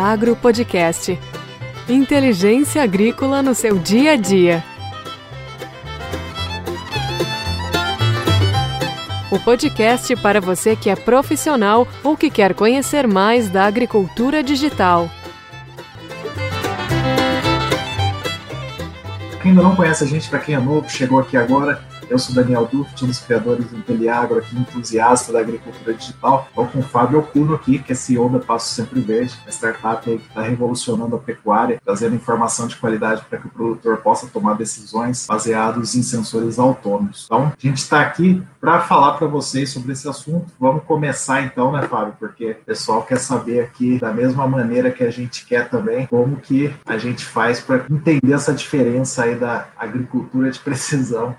Inteliagro Podcast. Inteligência agrícola no seu dia a dia. O podcast para você que é profissional ou que quer conhecer mais da agricultura digital. Quem ainda não conhece a gente, para quem é novo, chegou aqui agora, eu sou Daniel Duft, um dos criadores do Inteliagro, aqui entusiasta da agricultura digital. Estou com o Fábio Ocuno aqui, que é CEO da Passo Sempre Verde, uma startup que está revolucionando a pecuária, trazendo informação de qualidade para que o produtor possa tomar decisões baseadas em sensores autônomos. Então, a gente está aqui para falar para vocês sobre esse assunto. Vamos começar então, né, Fábio? Porque o pessoal quer saber aqui, da mesma maneira que a gente quer também, como que a gente faz para entender essa diferença aí da agricultura de precisão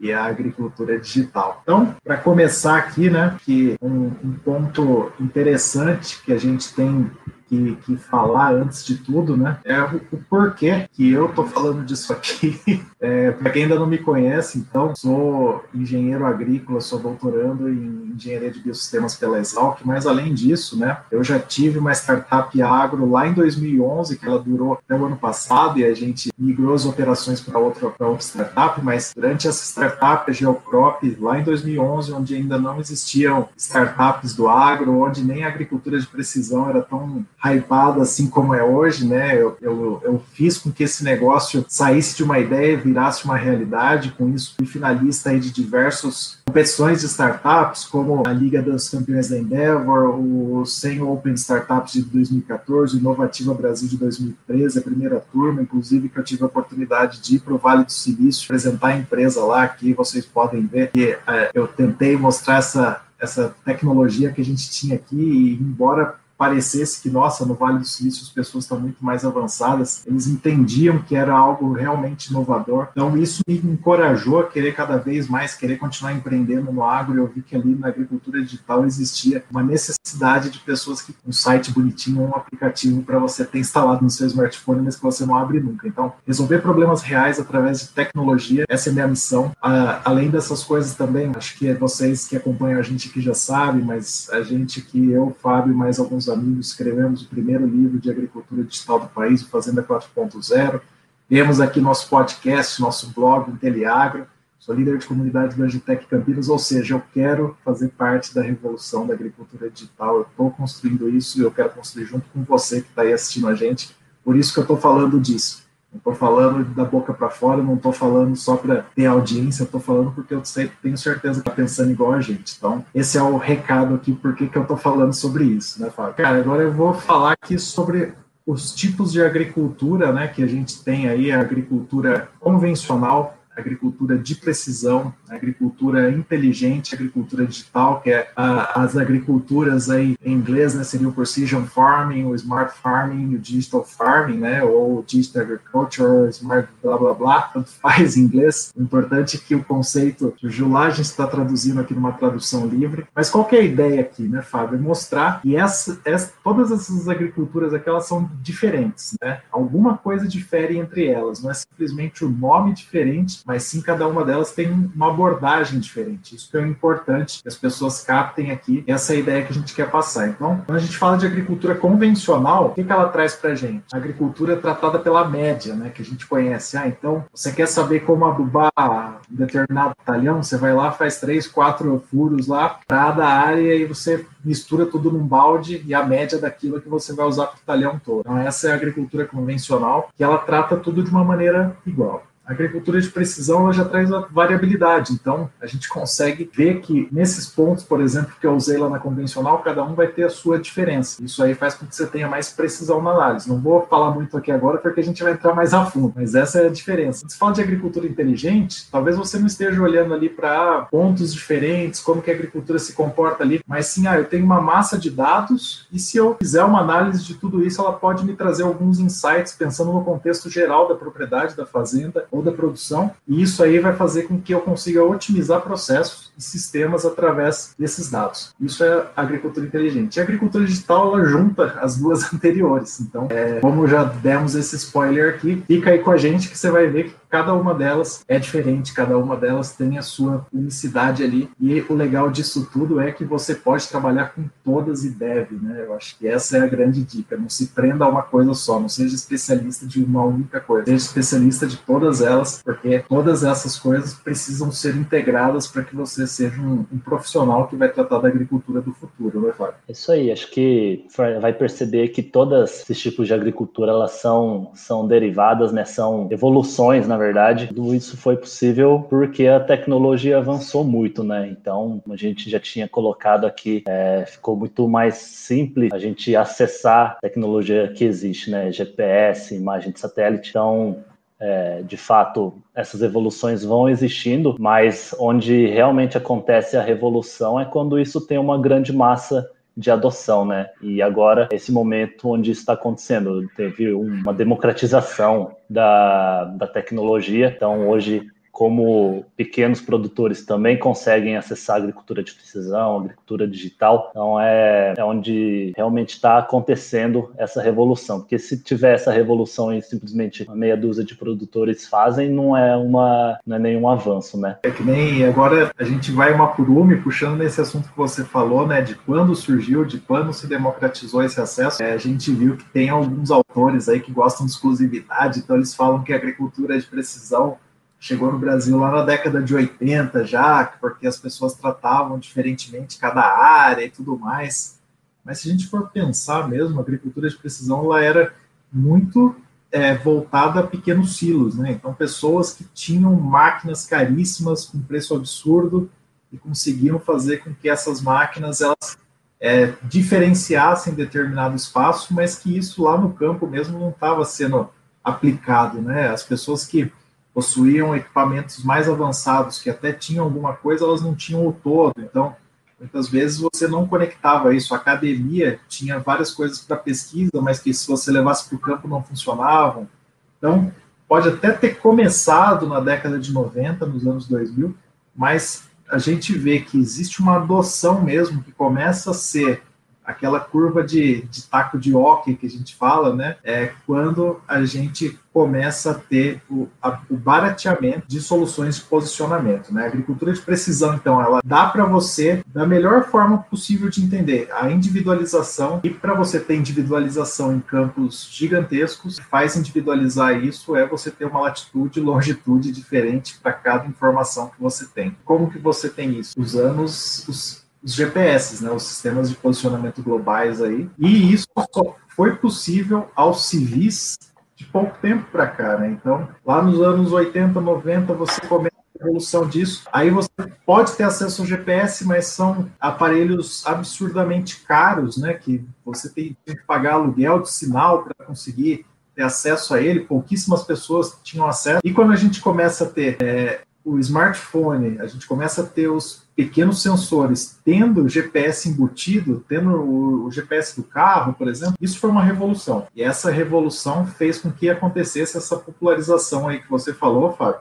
e a agricultura digital. Então, para começar aqui, né, que um, um ponto interessante que a gente tem que, que falar antes de tudo, né? É o, o porquê que eu tô falando disso aqui. É, para quem ainda não me conhece, então, sou engenheiro agrícola, sou doutorando em engenharia de biosistemas pela Exalc, mas além disso, né, eu já tive uma startup agro lá em 2011, que ela durou até o ano passado, e a gente migrou as operações para outra, outra startup, mas durante essa startup, a Geocrop, lá em 2011, onde ainda não existiam startups do agro, onde nem a agricultura de precisão era tão hypada assim como é hoje, né? Eu, eu, eu, fiz com que esse negócio saísse de uma ideia virasse uma realidade. Com isso, fui finalista de diversas competições de startups, como a Liga dos Campeões da Endeavor, o 100 Open Startups de 2014, o Inovativa Brasil de 2013, a primeira turma, inclusive que eu tive a oportunidade de ir para o Vale do Silício, apresentar a empresa lá, aqui vocês podem ver que é, eu tentei mostrar essa essa tecnologia que a gente tinha aqui, e embora parecesse que, nossa, no Vale do Silício as pessoas estão muito mais avançadas, eles entendiam que era algo realmente inovador. Então, isso me encorajou a querer cada vez mais, querer continuar empreendendo no agro. Eu vi que ali na agricultura digital existia uma necessidade de pessoas que um site bonitinho, um aplicativo para você ter instalado no seu smartphone, mas que você não abre nunca. Então, resolver problemas reais através de tecnologia, essa é a minha missão. Uh, além dessas coisas também, acho que vocês que acompanham a gente aqui já sabem, mas a gente que eu, Fábio mais alguns amigos, escrevemos o primeiro livro de agricultura digital do país, Fazenda 4.0. Temos aqui nosso podcast, nosso blog, Inteliagro. Sou líder de comunidade do Agitec Campinas, ou seja, eu quero fazer parte da revolução da agricultura digital. Eu estou construindo isso e eu quero construir junto com você que está aí assistindo a gente. Por isso que eu estou falando disso. Não estou falando da boca para fora, não estou falando só para ter audiência, estou falando porque eu sei, tenho certeza que está pensando igual a gente. Então, esse é o recado aqui, por que eu estou falando sobre isso, né, Fábio? Cara, agora eu vou falar aqui sobre os tipos de agricultura, né, que a gente tem aí, a agricultura convencional, agricultura de precisão, agricultura inteligente, agricultura digital, que é uh, as agriculturas aí em inglês, né, seria o precision farming, o smart farming, o digital farming, né, ou digital agriculture, smart blá blá blá, tanto faz em inglês. O importante é que o conceito lá, a gente está traduzindo aqui numa tradução livre. Mas qual que é a ideia aqui, né, Fábio? É mostrar que essa, essa, todas essas agriculturas aqui, elas são diferentes, né? Alguma coisa difere entre elas, não é simplesmente o nome diferente, mas sim cada uma delas tem uma abordagem diferente. Isso que é importante que as pessoas captem aqui essa é ideia que a gente quer passar. Então, quando a gente fala de agricultura convencional, o que, que ela traz para a gente? A agricultura é tratada pela média, né, que a gente conhece. Ah, então, você quer saber como adubar um determinado talhão? Você vai lá, faz três, quatro furos lá, cada área e você mistura tudo num balde e a média daquilo é que você vai usar para o talhão todo. Então, essa é a agricultura convencional, que ela trata tudo de uma maneira igual. A agricultura de precisão já traz a variabilidade, então a gente consegue ver que nesses pontos, por exemplo, que eu usei lá na convencional, cada um vai ter a sua diferença. Isso aí faz com que você tenha mais precisão na análise. Não vou falar muito aqui agora porque a gente vai entrar mais a fundo, mas essa é a diferença. Quando se fala de agricultura inteligente, talvez você não esteja olhando ali para pontos diferentes, como que a agricultura se comporta ali, mas sim, ah, eu tenho uma massa de dados e se eu fizer uma análise de tudo isso, ela pode me trazer alguns insights pensando no contexto geral da propriedade, da fazenda da produção, e isso aí vai fazer com que eu consiga otimizar processos sistemas através desses dados. Isso é agricultura inteligente. E a agricultura digital ela junta as duas anteriores. Então, é, como já demos esse spoiler aqui, fica aí com a gente que você vai ver que cada uma delas é diferente, cada uma delas tem a sua unicidade ali. E o legal disso tudo é que você pode trabalhar com todas e deve, né? Eu acho que essa é a grande dica. Não se prenda a uma coisa só, não seja especialista de uma única coisa, seja especialista de todas elas, porque todas essas coisas precisam ser integradas para que você seja um, um, profissional que vai tratar da agricultura do futuro, né, Fábio? Isso aí, acho que vai perceber que todos esses tipos de agricultura elas são, são derivadas, né? São evoluções, na verdade. Tudo isso foi possível porque a tecnologia avançou muito, né? Então, a gente já tinha colocado aqui, é, ficou muito mais simples a gente acessar a tecnologia que existe, né? GPS, imagem de satélite. Então, é, de fato, essas evoluções vão existindo, mas onde realmente acontece a revolução é quando isso tem uma grande massa de adoção, né? E agora, esse momento onde isso está acontecendo, teve uma democratização da, da tecnologia, então hoje como pequenos produtores também conseguem acessar a agricultura de precisão, agricultura digital. Então é, é onde realmente está acontecendo essa revolução. Porque se tiver essa revolução e simplesmente uma meia dúzia de produtores fazem, não é uma não é nenhum avanço, né? É que nem agora a gente vai uma por uma puxando nesse assunto que você falou, né? De quando surgiu, de quando se democratizou esse acesso. É, a gente viu que tem alguns autores aí que gostam de exclusividade, então eles falam que a agricultura de precisão chegou no Brasil lá na década de 80 já, porque as pessoas tratavam diferentemente cada área e tudo mais. Mas se a gente for pensar mesmo, a agricultura de precisão ela era muito é, voltada a pequenos silos, né? Então pessoas que tinham máquinas caríssimas com preço absurdo e conseguiam fazer com que essas máquinas elas é, diferenciassem determinado espaço, mas que isso lá no campo mesmo não estava sendo aplicado, né? As pessoas que possuíam equipamentos mais avançados, que até tinham alguma coisa, elas não tinham o todo. Então, muitas vezes você não conectava isso. A academia tinha várias coisas para pesquisa, mas que se você levasse para o campo não funcionavam. Então, pode até ter começado na década de 90, nos anos 2000, mas a gente vê que existe uma adoção mesmo que começa a ser aquela curva de, de taco de hockey que a gente fala, né? É quando a gente começa a ter o, a, o barateamento de soluções de posicionamento, né? A agricultura de precisão, então, ela dá para você, da melhor forma possível de entender, a individualização, e para você ter individualização em campos gigantescos, faz individualizar isso é você ter uma latitude e longitude diferente para cada informação que você tem. Como que você tem isso? Usando os, os os GPS, né, os sistemas de posicionamento globais aí. E isso só foi possível aos civis de pouco tempo para cá, né? Então, lá nos anos 80, 90, você começa a evolução disso. Aí você pode ter acesso ao GPS, mas são aparelhos absurdamente caros, né? Que você tem, que pagar aluguel de sinal para conseguir ter acesso a ele. Pouquíssimas pessoas tinham acesso. E quando a gente começa a ter é, o smartphone, a gente começa a ter os pequenos sensores tendo GPS embutido, tendo o, o, GPS do carro, por exemplo, isso foi uma revolução. E essa revolução fez com que acontecesse essa popularização aí que você falou, Fábio,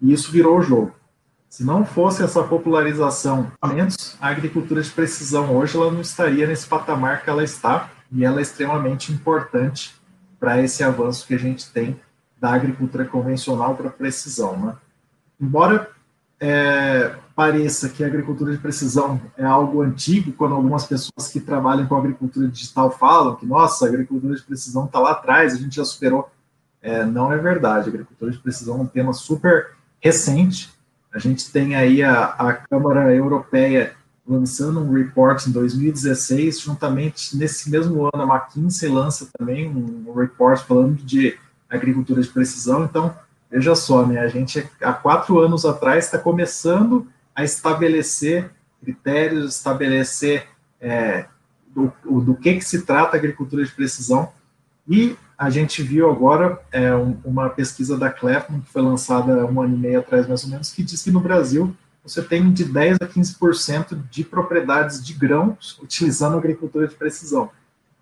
e isso virou o jogo. Se não fosse essa popularização, a agricultura de precisão hoje ela não estaria nesse patamar que ela está, e ela é extremamente importante para esse avanço que a gente tem da agricultura convencional para precisão, né? Embora é, pareça que a agricultura de precisão é algo antigo, quando algumas pessoas que trabalham com agricultura digital falam que, nossa, a agricultura de precisão está lá atrás, a gente já superou. É, não é verdade. A agricultura de precisão é um tema super recente. A gente tem aí a, a Câmara Europeia lançando um report em 2016, juntamente nesse mesmo ano a McKinsey lança também um, report falando de agricultura de precisão. Então, Veja só, né? A gente há quatro anos atrás está começando a estabelecer critérios, estabelecer é, do, do, que, que se trata a agricultura de precisão. E a gente viu agora é, um, uma pesquisa da Clefman, que foi lançada um ano e meio atrás, mais ou menos, que diz que no Brasil você tem de 10% a 15% de propriedades de grãos utilizando agricultura de precisão.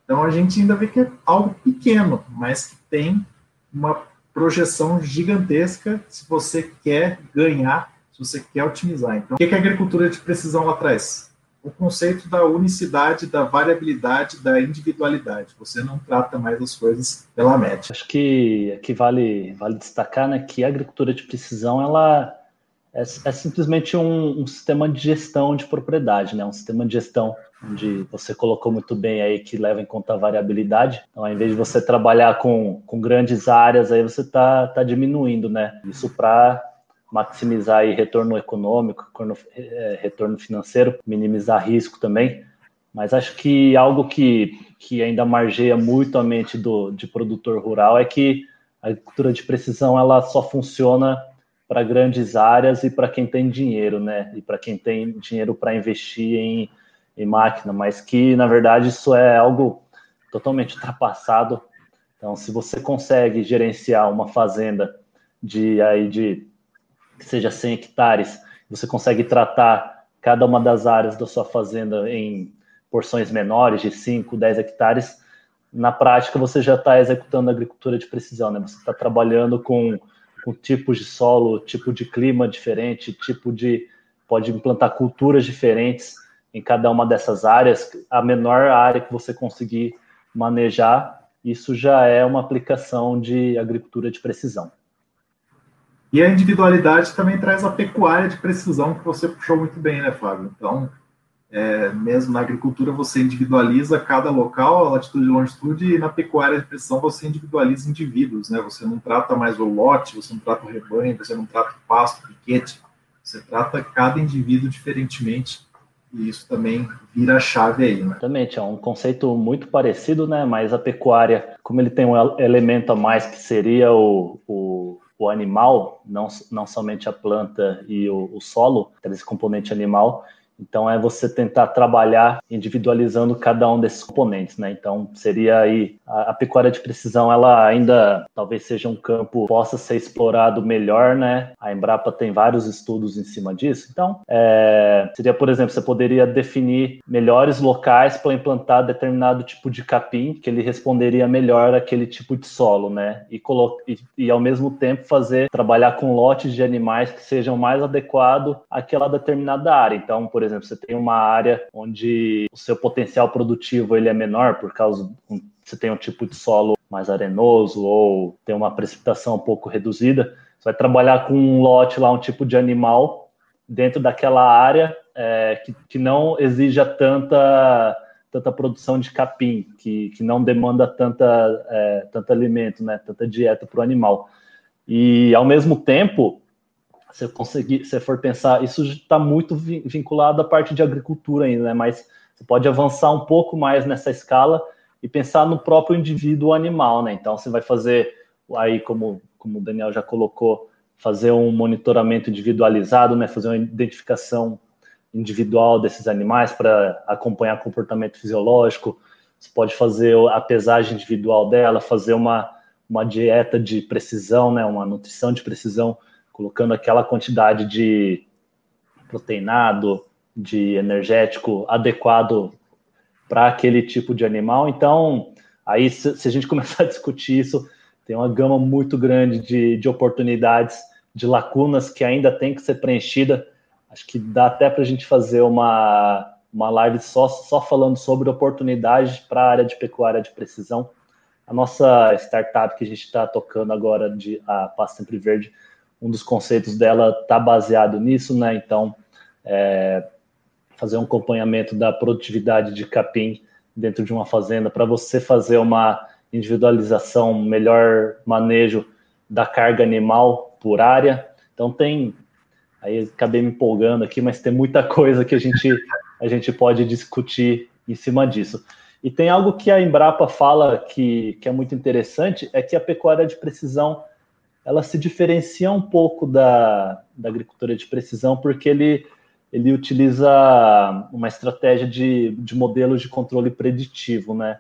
Então a gente ainda vê que é algo pequeno, mas que tem uma projeção gigantesca se você quer ganhar se você quer otimizar. Então, o que, que a agricultura de precisão lá traz? O conceito da unicidade, da variabilidade, da individualidade. Você não trata mais as coisas pela média. Acho que aqui vale, vale destacar né, que a agricultura de precisão ela é, é simplesmente um, um, sistema de gestão de propriedade, né? um sistema de gestão onde você colocou muito bem aí que leva em conta a variabilidade. Então, ao invés de você trabalhar com, com grandes áreas, aí você está tá diminuindo, né? Isso para maximizar aí retorno econômico, retorno, é, retorno financeiro, minimizar risco também. Mas acho que algo que, que ainda margeia muito a mente do de produtor rural é que a agricultura de precisão ela só funciona para grandes áreas e para quem tem dinheiro, né? E para quem tem dinheiro para investir em, em máquina, mas que na verdade isso é algo totalmente ultrapassado. Então, se você consegue gerenciar uma fazenda de aí de que seja 100 hectares, você consegue tratar cada uma das áreas da sua fazenda em porções menores de 5, 10 hectares, na prática você já está executando agricultura de precisão, né? Você está trabalhando com com tipos de solo, tipo de clima diferente, tipo de pode implantar culturas diferentes em cada uma dessas áreas. A menor área que você conseguir manejar, isso já é uma aplicação de agricultura de precisão. E a individualidade também traz a pecuária de precisão que você puxou muito bem, né, Fábio? Então, é, mesmo na agricultura você individualiza cada local, latitude e longitude, e na pecuária de precisão você individualiza indivíduos, né? Você não trata mais o lote, você não trata o rebanho, você não trata o pasto, o piquete, você trata cada indivíduo diferentemente, e isso também vira a chave aí, né? Exatamente, é um conceito muito parecido, né? Mas a pecuária, como ele tem um elemento a mais que seria o, o o animal, não, não somente a planta e o, o solo, esse componente animal, então é você tentar trabalhar individualizando cada um desses componentes, né? Então seria aí a, a, pecuária de precisão, ela ainda talvez seja um campo possa ser explorado melhor, né? A Embrapa tem vários estudos em cima disso. Então é, seria, por exemplo, você poderia definir melhores locais para implantar determinado tipo de capim que ele responderia melhor àquele tipo de solo, né? E, e, e ao mesmo tempo fazer trabalhar com lotes de animais que sejam mais adequados àquela determinada área. Então, por exemplo, você tem uma área onde o seu potencial produtivo ele é menor por causa você tem um tipo de solo mais arenoso ou tem uma precipitação um pouco reduzida, você vai trabalhar com um lote lá, um tipo de animal dentro daquela área é, que, que não exija tanta tanta produção de capim, que, que não demanda tanta, é, tanto alimento, né, tanta dieta para o animal. E, ao mesmo tempo, você conseguir, se for pensar, isso está muito vinculado à parte de agricultura ainda, né? Mas você pode avançar um pouco mais nessa escala e pensar no próprio indivíduo animal, né? Então você vai fazer aí, como, como o Daniel já colocou, fazer um monitoramento individualizado, né? Fazer uma identificação individual desses animais para acompanhar comportamento fisiológico. Você pode fazer a pesagem individual dela, fazer uma, uma dieta de precisão, né? Uma nutrição de precisão colocando aquela quantidade de proteinado, de energético adequado para aquele tipo de animal. Então, aí se, se, a gente começar a discutir isso, tem uma gama muito grande de, de oportunidades, de lacunas que ainda tem que ser preenchida. Acho que dá até para a gente fazer uma, uma live só, só falando sobre oportunidades para a área de pecuária de precisão. A nossa startup que a gente está tocando agora, de a Paz Sempre Verde, um dos conceitos dela está baseado nisso, né? Então, é, fazer um acompanhamento da produtividade de capim dentro de uma fazenda para você fazer uma individualização, melhor manejo da carga animal por área. Então tem, aí acabei me empolgando aqui, mas tem muita coisa que a gente a gente pode discutir em cima disso. E tem algo que a Embrapa fala que, que é muito interessante, é que a pecuária de precisão ela se diferencia um pouco da, da agricultura de precisão, porque ele, ele utiliza uma estratégia de, de modelos de controle preditivo, né?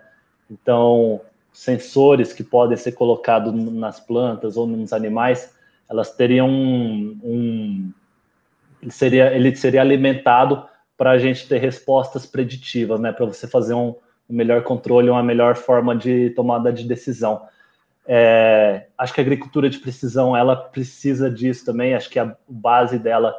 Então, sensores que podem ser colocados nas plantas ou nos animais, elas teriam um, um ele seria ele seria alimentado para a gente ter respostas preditivas, né? Para você fazer um, um melhor controle, uma melhor forma de tomada de decisão. É, acho que a agricultura de precisão ela precisa disso também. Acho que a base dela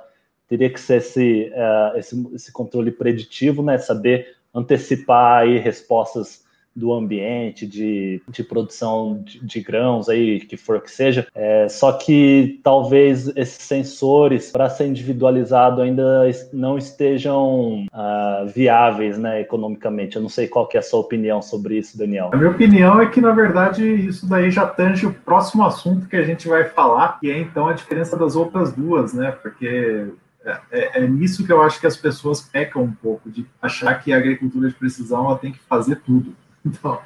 teria que ser esse, uh, esse, esse, controle preditivo, né? Saber antecipar aí respostas do ambiente, de, de produção de, de, grãos aí, que for que seja. É, só que talvez esses sensores, para ser individualizado, ainda não estejam uh, viáveis né, economicamente. Eu não sei qual que é a sua opinião sobre isso, Daniel. A minha opinião é que, na verdade, isso daí já tange o próximo assunto que a gente vai falar, que é então a diferença das outras duas, né? Porque é, é, é, nisso que eu acho que as pessoas pecam um pouco, de achar que a agricultura de precisão ela tem que fazer tudo. Então,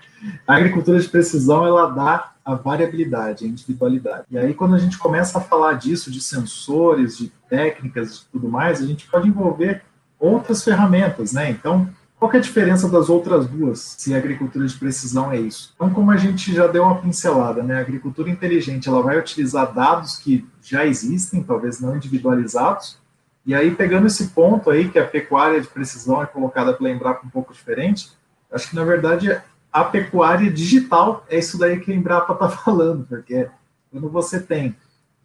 a agricultura de precisão, ela dá a variabilidade, a individualidade. E aí, quando a gente começa a falar disso, de sensores, de técnicas e tudo mais, a gente pode envolver outras ferramentas, né? Então, qual é a diferença das outras duas, se a agricultura de precisão é isso? Então, como a gente já deu uma pincelada, né? A agricultura inteligente, ela vai utilizar dados que já existem, talvez não individualizados, e aí, pegando esse ponto aí, que a pecuária de precisão é colocada para lembrar um pouco diferente, acho que, na verdade, a pecuária digital é isso daí que a Embrapa está falando, porque quando você tem,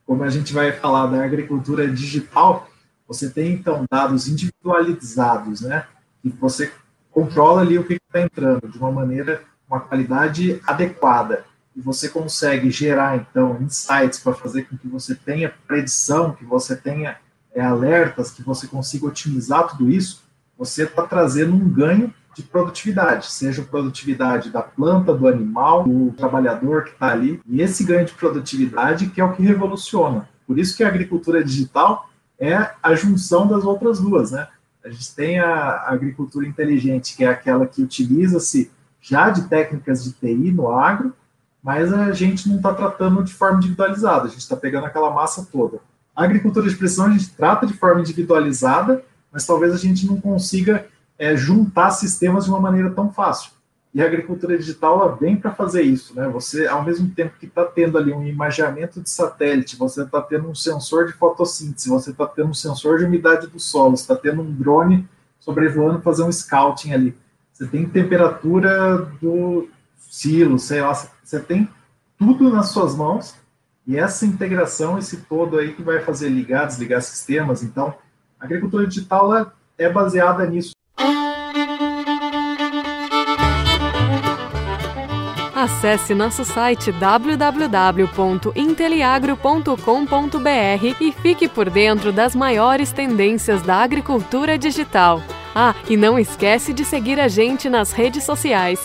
como a gente vai falar da agricultura digital, você tem, então, dados individualizados, né? E você controla ali o que está entrando de uma maneira, uma qualidade adequada. E você consegue gerar, então, insights para fazer com que você tenha predição, que você tenha é, alertas, que você consiga otimizar tudo isso, você está trazendo um ganho de produtividade, seja produtividade da planta, do animal, do trabalhador que está ali. E esse ganho de produtividade que é o que revoluciona. Por isso que a agricultura digital é a junção das outras duas, né? A gente tem a agricultura inteligente, que é aquela que utiliza-se já de técnicas de TI no agro, mas a gente não está tratando de forma individualizada, a gente está pegando aquela massa toda. A agricultura de precisão a gente trata de forma individualizada, mas talvez a gente não consiga é, juntar sistemas de uma maneira tão fácil. E a agricultura digital ela vem para fazer isso, né? Você, ao mesmo tempo que está tendo ali um imageamento de satélite, você está tendo um sensor de fotossíntese, você está tendo um sensor de umidade do solo, está tendo um drone sobrevoando fazer um scouting ali. Você tem temperatura do silo, sei lá, você tem tudo nas suas mãos e essa integração, esse todo aí que vai fazer ligar, desligar sistemas. Então, a agricultura digital é baseada nisso. Acesse nosso site www.inteliagro.com.br e fique por dentro das maiores tendências da agricultura digital. Ah, e não esquece de seguir a gente nas redes sociais.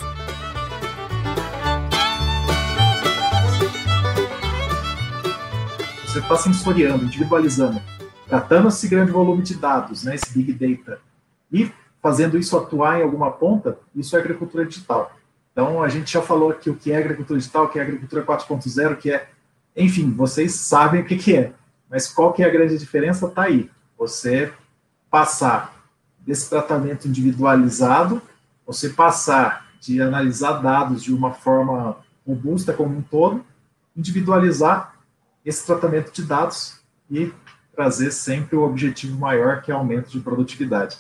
Você está sensoriando, individualizando, tratando esse grande volume de dados, né, esse big data, e fazendo isso atuar em alguma ponta, isso é agricultura digital. Então, a gente já falou aqui o que é agricultura digital, o que é agricultura 4.0, que é, enfim, vocês sabem o que, que é, mas qual que é a grande diferença? Está aí. Você passar desse tratamento individualizado, você passar de analisar dados de uma forma robusta como um todo, individualizar esse tratamento de dados e trazer sempre o objetivo maior, que é aumento de produtividade.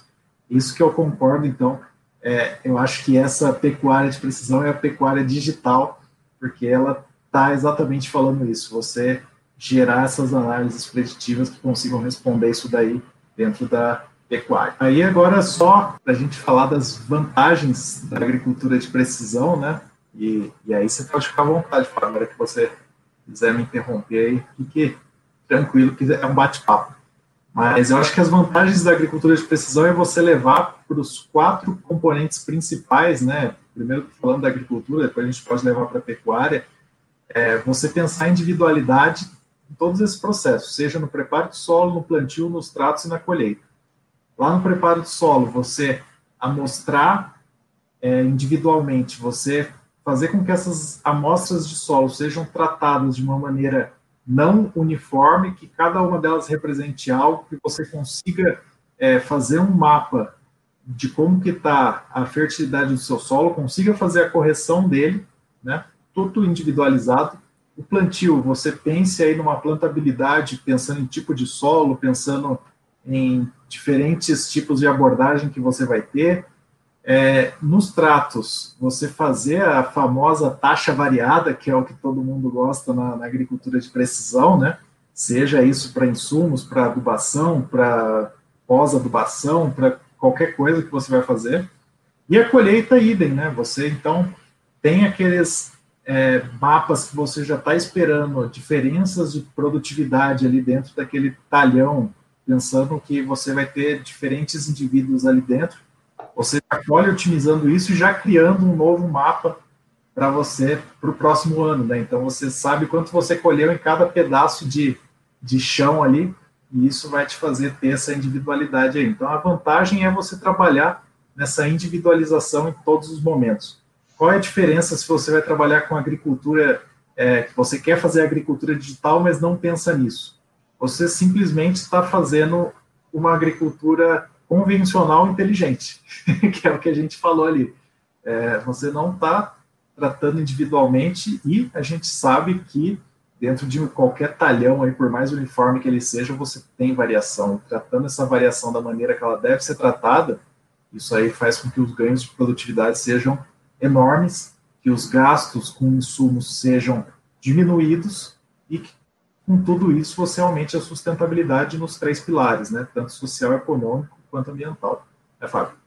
Isso que eu concordo, então, é, eu acho que essa pecuária de precisão é a pecuária digital, porque ela está exatamente falando isso, você gerar essas análises preditivas que consigam responder isso daí dentro da pecuária. Aí agora só para a gente falar das vantagens da agricultura de precisão, né? E, e aí você pode ficar à vontade, para hora que você quiser me interromper aí, fique tranquilo, que é um bate-papo. Mas eu acho que as vantagens da agricultura de precisão é você levar para os quatro componentes principais, né? Primeiro falando da agricultura, depois a gente pode levar para a pecuária. É você pensar em individualidade em todos esses processos, seja no preparo do solo, no plantio, nos tratos e na colheita. Lá no preparo do solo, você amostrar é, individualmente, você fazer com que essas amostras de solo sejam tratadas de uma maneira não uniforme, que cada uma delas represente algo, que você consiga é, fazer um mapa de como que está a fertilidade do seu solo, consiga fazer a correção dele, né? Tudo individualizado. O plantio, você pense aí numa plantabilidade, pensando em tipo de solo, pensando em diferentes tipos de abordagem que você vai ter. É, nos tratos, você fazer a famosa taxa variada, que é o que todo mundo gosta na, na agricultura de precisão, né? Seja isso para insumos, para adubação, para pós-adubação, para qualquer coisa que você vai fazer. E a colheita idem, né? Você então tem aqueles é, mapas que você já está esperando, diferenças de produtividade ali dentro daquele talhão, pensando que você vai ter diferentes indivíduos ali dentro você colhe otimizando isso e já criando um novo mapa para você para o próximo ano, né? Então você sabe quanto você colheu em cada pedaço de, de chão ali, e isso vai te fazer ter essa individualidade aí. Então a vantagem é você trabalhar nessa individualização em todos os momentos. Qual é a diferença se você vai trabalhar com agricultura, é, você quer fazer agricultura digital, mas não pensa nisso? Você simplesmente está fazendo uma agricultura convencional inteligente, que é o que a gente falou ali. É, você não está tratando individualmente e a gente sabe que dentro de qualquer talhão, aí, por mais uniforme que ele seja, você tem variação. Tratando essa variação da maneira que ela deve ser tratada, isso aí faz com que os ganhos de produtividade sejam enormes, que os gastos com insumos sejam diminuídos e que com tudo isso você aumente a sustentabilidade nos três pilares, né, tanto social, econômico quanto ambiental. É, Fábio?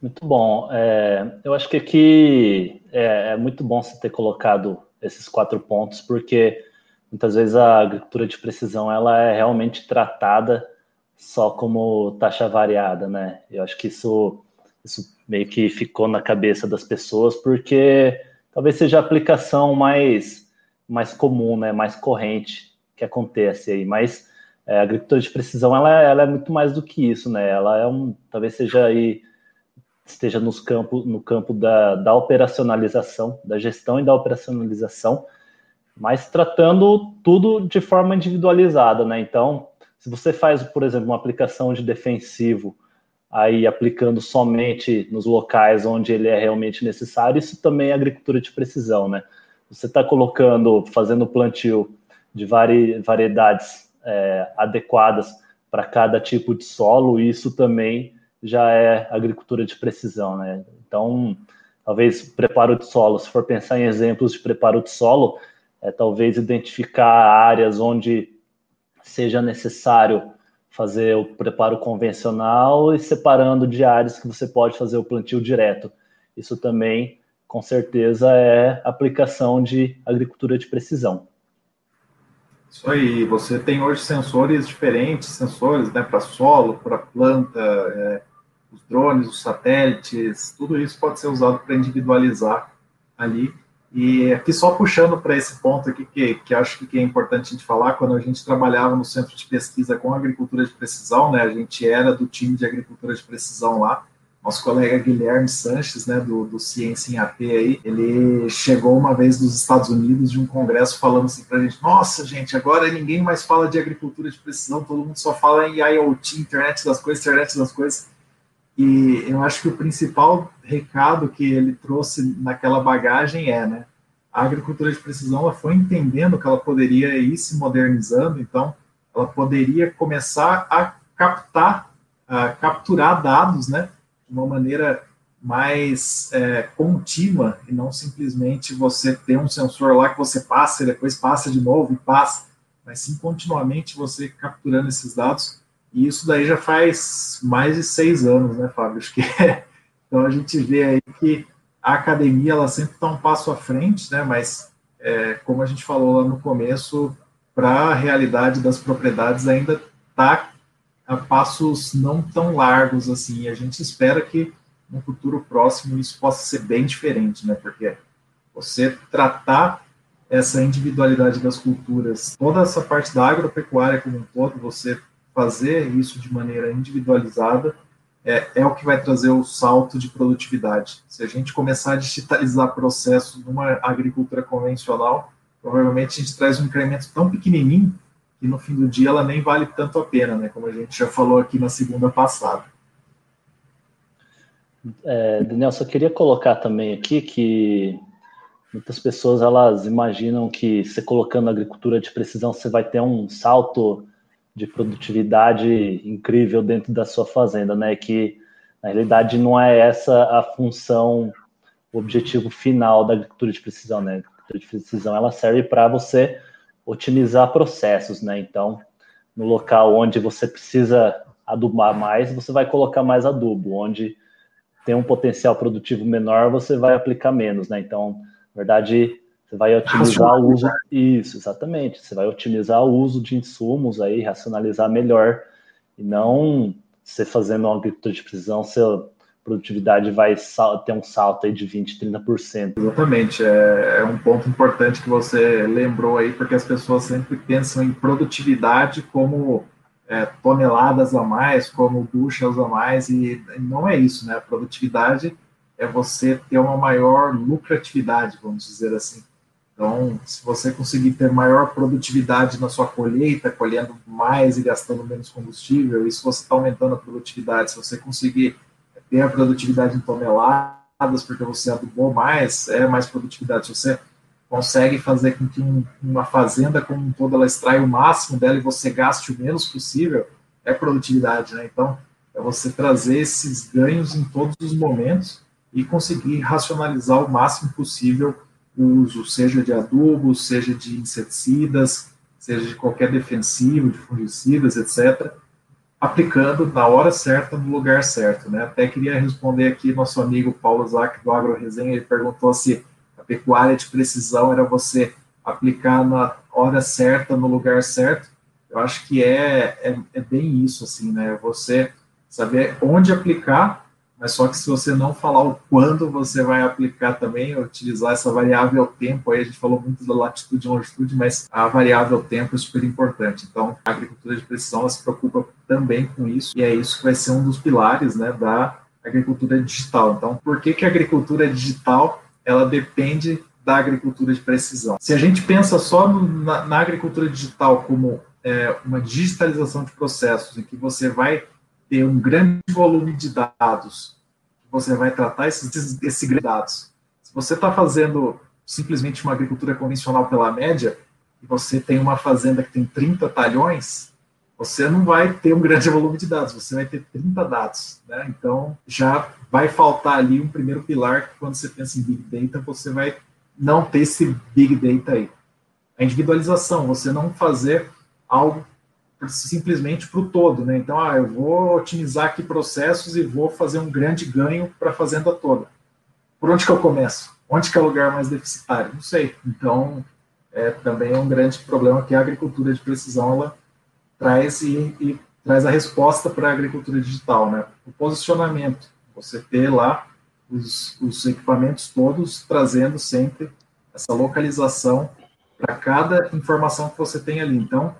Muito bom. É, eu acho que aqui é, é, muito bom você ter colocado esses quatro pontos, porque muitas vezes a agricultura de precisão ela é realmente tratada só como taxa variada, né? Eu acho que isso, isso meio que ficou na cabeça das pessoas, porque talvez seja a aplicação mais, mais comum, né? Mais corrente que acontece aí, mas é, a agricultura de precisão ela, ela, é muito mais do que isso, né? Ela é um, talvez seja aí esteja nos campo, no campo da, da operacionalização, da gestão e da operacionalização, mas tratando tudo de forma individualizada, né? Então, se você faz, por exemplo, uma aplicação de defensivo, aí aplicando somente nos locais onde ele é realmente necessário, isso também é agricultura de precisão, né? Você está colocando, fazendo plantio de vari, variedades é, adequadas para cada tipo de solo, isso também já é agricultura de precisão, né? Então, talvez preparo de solo, se for pensar em exemplos de preparo de solo, é talvez identificar áreas onde seja necessário fazer o preparo convencional e separando de áreas que você pode fazer o plantio direto. Isso também, com certeza, é aplicação de agricultura de precisão. Isso aí, você tem hoje sensores diferentes, sensores né, para solo, para planta, é, os drones, os satélites, tudo isso pode ser usado para individualizar ali. E aqui só puxando para esse ponto aqui, que, que acho que é importante a gente falar, quando a gente trabalhava no centro de pesquisa com agricultura de precisão, né, a gente era do time de agricultura de precisão lá, nosso colega Guilherme Sanches, né, do, do Ciência em AP aí, ele chegou uma vez dos Estados Unidos de um congresso falando assim para a gente, nossa, gente, agora ninguém mais fala de agricultura de precisão, todo mundo só fala em IoT, internet das coisas, internet das coisas. E eu acho que o principal recado que ele trouxe naquela bagagem é, né, a agricultura de precisão ela foi entendendo que ela poderia ir se modernizando, então ela poderia começar a captar, a capturar dados, né, de uma maneira mais é, contínua e não simplesmente você ter um sensor lá que você passa e depois passa de novo e passa, mas sim continuamente você capturando esses dados. E isso daí já faz mais de seis anos, né, Fábio? Acho que é. Então a gente vê aí que a academia ela sempre está um passo à frente, né? Mas é, como a gente falou lá no começo, para a realidade das propriedades ainda está a passos não tão largos assim. a gente espera que no futuro próximo isso possa ser bem diferente, né? Porque você tratar essa individualidade das culturas, toda essa parte da agropecuária como um todo, você fazer isso de maneira individualizada é, é o que vai trazer o salto de produtividade. Se a gente começar a digitalizar processos numa agricultura convencional, provavelmente a gente traz um incremento tão pequenininho e no fim do dia ela nem vale tanto a pena, né? Como a gente já falou aqui na segunda passada. É, Daniel, só queria colocar também aqui que muitas pessoas elas imaginam que você colocando agricultura de precisão você vai ter um salto de produtividade incrível dentro da sua fazenda, né? Que Na realidade, não é essa a função, o objetivo final da agricultura de precisão, né? A agricultura de precisão ela serve para você otimizar processos, né? Então, no local onde você precisa adubar mais, você vai colocar mais adubo. Onde tem um potencial produtivo menor, você vai aplicar menos, né? Então, na verdade, você vai otimizar o uso. Isso, exatamente. Você vai otimizar o uso de insumos aí, racionalizar melhor. E não você fazendo uma agricultura de precisão, seu produtividade vai ter um salto aí de 20%, 30%. Exatamente, é, é, um ponto importante que você lembrou aí, porque as pessoas sempre pensam em produtividade como é, toneladas a mais, como bushels a mais, e não é isso, né? A produtividade é você ter uma maior lucratividade, vamos dizer assim. Então, se você conseguir ter maior produtividade na sua colheita, colhendo mais e gastando menos combustível, isso você está aumentando a produtividade. Se você conseguir ter a produtividade em toneladas, porque você adubou mais, é mais produtividade. Você consegue fazer com que um, uma fazenda como um todo ela extraia o máximo dela e você gaste o menos possível, é produtividade, né? Então, é você trazer esses ganhos em todos os momentos e conseguir racionalizar o máximo possível o uso, seja de adubos, seja de inseticidas, seja de qualquer defensivo, de fungicidas, etc., aplicando na hora certa, no lugar certo. Né? Até queria responder aqui nosso amigo Paulo Zac do Agro Resenha, ele perguntou se a pecuária de precisão era você aplicar na hora certa, no lugar certo. Eu acho que é, é, é bem isso, assim, né? Você saber onde aplicar, mas só que se você não falar o quando você vai aplicar também, utilizar essa variável tempo, aí a gente falou muito da latitude e longitude, mas a variável tempo é super importante. Então, a agricultura de precisão se preocupa também com isso, e é isso que vai ser um dos pilares né, da agricultura digital. Então, por que, que a agricultura digital ela depende da agricultura de precisão? Se a gente pensa só na, na, agricultura digital como é, uma digitalização de processos, em que você vai ter um grande volume de dados, você vai tratar esses, esses dados. Se você está fazendo simplesmente uma agricultura convencional pela média, e você tem uma fazenda que tem 30 talhões, você não vai ter um grande volume de dados, você vai ter 30 dados, né? Então, já vai faltar ali um primeiro pilar que quando você pensa em Big Data, você vai não ter esse Big Data aí. A individualização, você não fazer algo simplesmente para o todo, né? Então, ah, eu vou otimizar aqui processos e vou fazer um grande ganho para a fazenda toda. Por onde que eu começo? Onde que é o lugar mais deficitário? Não sei. Então, é, também é um grande problema que a agricultura de precisão ela traz e, e traz a resposta para a agricultura digital, né? O posicionamento, você ter lá os, os equipamentos todos trazendo sempre essa localização para cada informação que você tem ali. Então,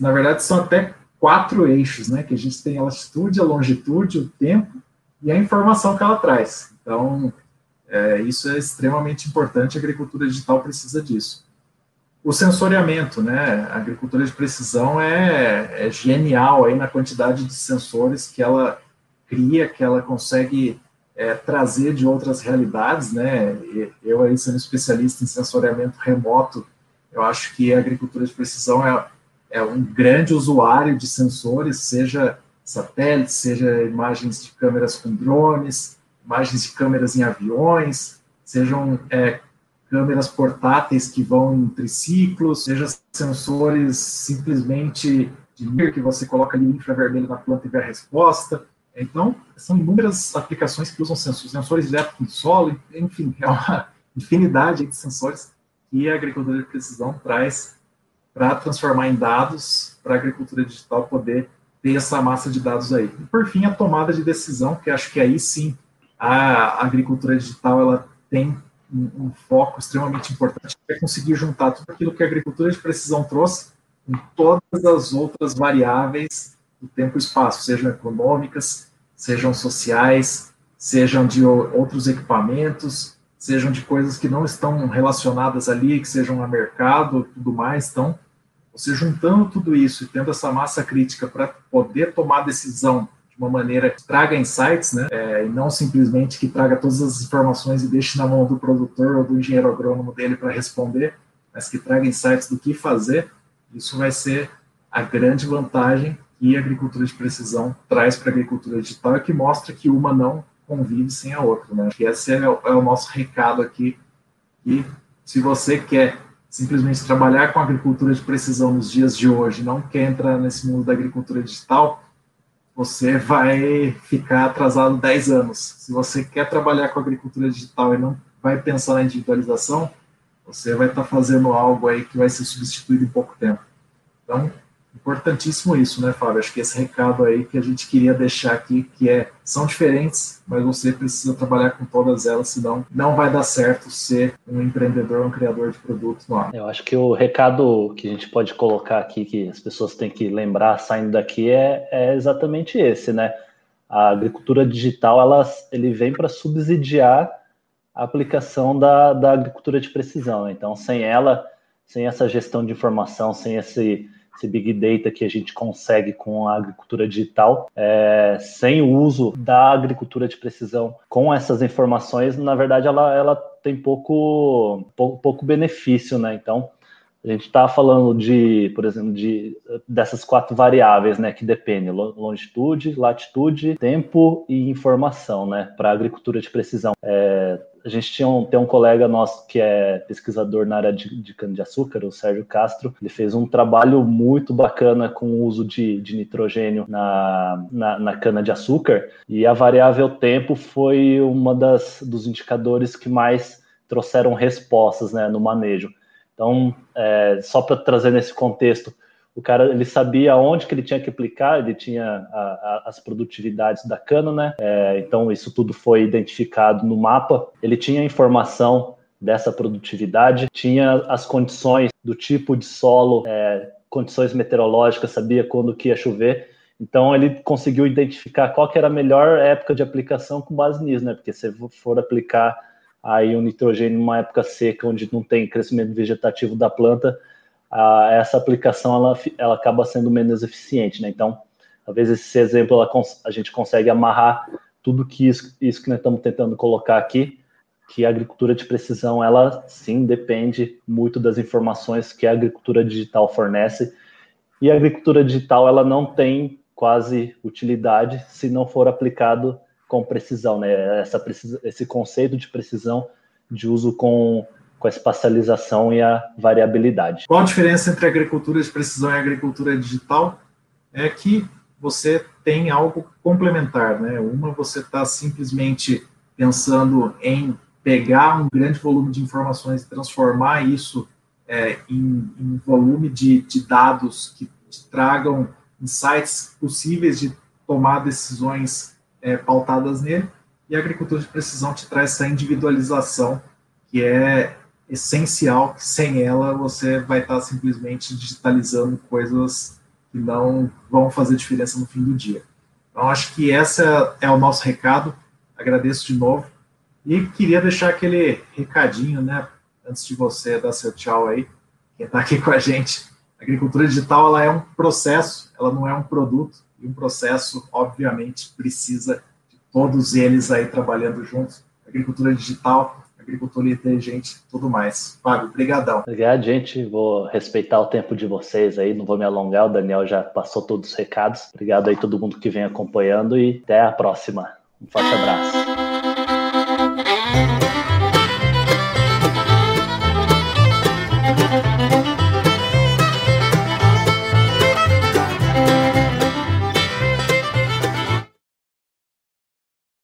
na verdade, são até quatro eixos, né? Que a gente tem a latitude, a longitude, o tempo e a informação que ela traz. Então, é, isso é extremamente importante, a agricultura digital precisa disso. O sensoriamento, né? A agricultura de precisão é, é genial aí na quantidade de sensores que ela cria, que ela consegue é, trazer de outras realidades, né? Eu aí sendo especialista em sensoriamento remoto, eu acho que a agricultura de precisão é é um grande usuário de sensores, seja satélites, seja imagens de câmeras com drones, imagens de câmeras em aviões, sejam é, câmeras portáteis que vão em triciclos, seja sensores simplesmente de que você coloca ali infravermelho na planta e vê a resposta. Então, são inúmeras aplicações que usam sensores, sensores elétricos no solo, enfim, é uma infinidade de sensores que a agricultura de precisão traz para transformar em dados para a agricultura digital poder ter essa massa de dados aí. E por fim, a tomada de decisão, que acho que aí sim a agricultura digital ela tem um, um foco extremamente importante, que é conseguir juntar tudo aquilo que a agricultura de precisão trouxe com todas as outras variáveis do tempo e espaço, sejam econômicas, sejam sociais, sejam de outros equipamentos, sejam de coisas que não estão relacionadas ali, que sejam a mercado, tudo mais. Então, você juntando tudo isso e tendo essa massa crítica para poder tomar decisão de uma maneira que traga insights, né, é, e não simplesmente que traga todas as informações e deixe na mão do produtor ou do engenheiro agrônomo dele para responder, mas que traga insights do que fazer, isso vai ser a grande vantagem que a agricultura de precisão traz para a agricultura digital e que mostra que uma não convive sem a outra, né? Que esse é o, é o nosso recado aqui. E se você quer simplesmente trabalhar com agricultura de precisão nos dias de hoje, não quer entrar nesse mundo da agricultura digital, você vai ficar atrasado 10 anos. Se você quer trabalhar com agricultura digital e não vai pensar na individualização, você vai estar fazendo algo aí que vai ser substituído em pouco tempo. Então, importantíssimo isso, né, Fábio? Acho que esse recado aí que a gente queria deixar aqui, que é, são diferentes, mas você precisa trabalhar com todas elas, senão não vai dar certo ser um empreendedor, um criador de produtos ar. Eu acho que o recado que a gente pode colocar aqui, que as pessoas têm que lembrar saindo daqui, é, é exatamente esse, né? A agricultura digital, ela, ele vem para subsidiar a aplicação da, da agricultura de precisão. Então, sem ela, sem essa gestão de informação, sem esse esse big data que a gente consegue com a agricultura digital, é, sem o uso da agricultura de precisão com essas informações, na verdade ela, ela tem pouco, pouco, pouco benefício, né? Então, a gente está falando de, por exemplo, de dessas quatro variáveis, né, que dependem: longitude, latitude, tempo e informação, né, para agricultura de precisão. É, a gente tinha um, tem um colega nosso que é pesquisador na área de, de cana-de-açúcar, o Sérgio Castro. Ele fez um trabalho muito bacana com o uso de, de nitrogênio na, na, na cana-de-açúcar e a variável tempo foi uma das dos indicadores que mais trouxeram respostas né, no manejo. Então, é, só para trazer nesse contexto, o cara ele sabia onde que ele tinha que aplicar, ele tinha a, a, as produtividades da cana, né? É, então isso tudo foi identificado no mapa. Ele tinha informação dessa produtividade, tinha as condições do tipo de solo, é, condições meteorológicas, sabia quando que ia chover. Então ele conseguiu identificar qual que era a melhor época de aplicação com base nisso, né? Porque se for aplicar aí o nitrogênio numa época seca, onde não tem crescimento vegetativo da planta, a, essa aplicação ela, ela acaba sendo menos eficiente, né? Então, talvez esse exemplo ela, a gente consegue amarrar tudo que isso, isso que nós estamos tentando colocar aqui, que a agricultura de precisão, ela sim depende muito das informações que a agricultura digital fornece, e a agricultura digital ela não tem quase utilidade se não for aplicado com precisão, né? Essa, esse conceito de precisão de uso com com a espacialização e a variabilidade. Qual a diferença entre agricultura de precisão e agricultura digital? É que você tem algo complementar, né? Uma você está simplesmente pensando em pegar um grande volume de informações e transformar isso é, em, em, volume de, de dados que tragam insights possíveis de tomar decisões é, pautadas nele. E a agricultura de precisão te traz essa individualização que é essencial, que sem ela você vai estar simplesmente digitalizando coisas que não vão fazer diferença no fim do dia. Então, acho que esse é o nosso recado. Agradeço de novo. E queria deixar aquele recadinho, né, antes de você dar seu tchau aí, quem está aqui com a gente. A agricultura digital ela é um processo, ela não é um produto, e um processo, obviamente, precisa de todos eles aí trabalhando juntos. Agricultura digital agricultura inteligente tudo mais. Fábio, brigadão. Obrigado, gente. Vou respeitar o tempo de vocês aí, não vou me alongar, o Daniel já passou todos os recados. Obrigado aí todo mundo que vem acompanhando e até a próxima. Um forte abraço.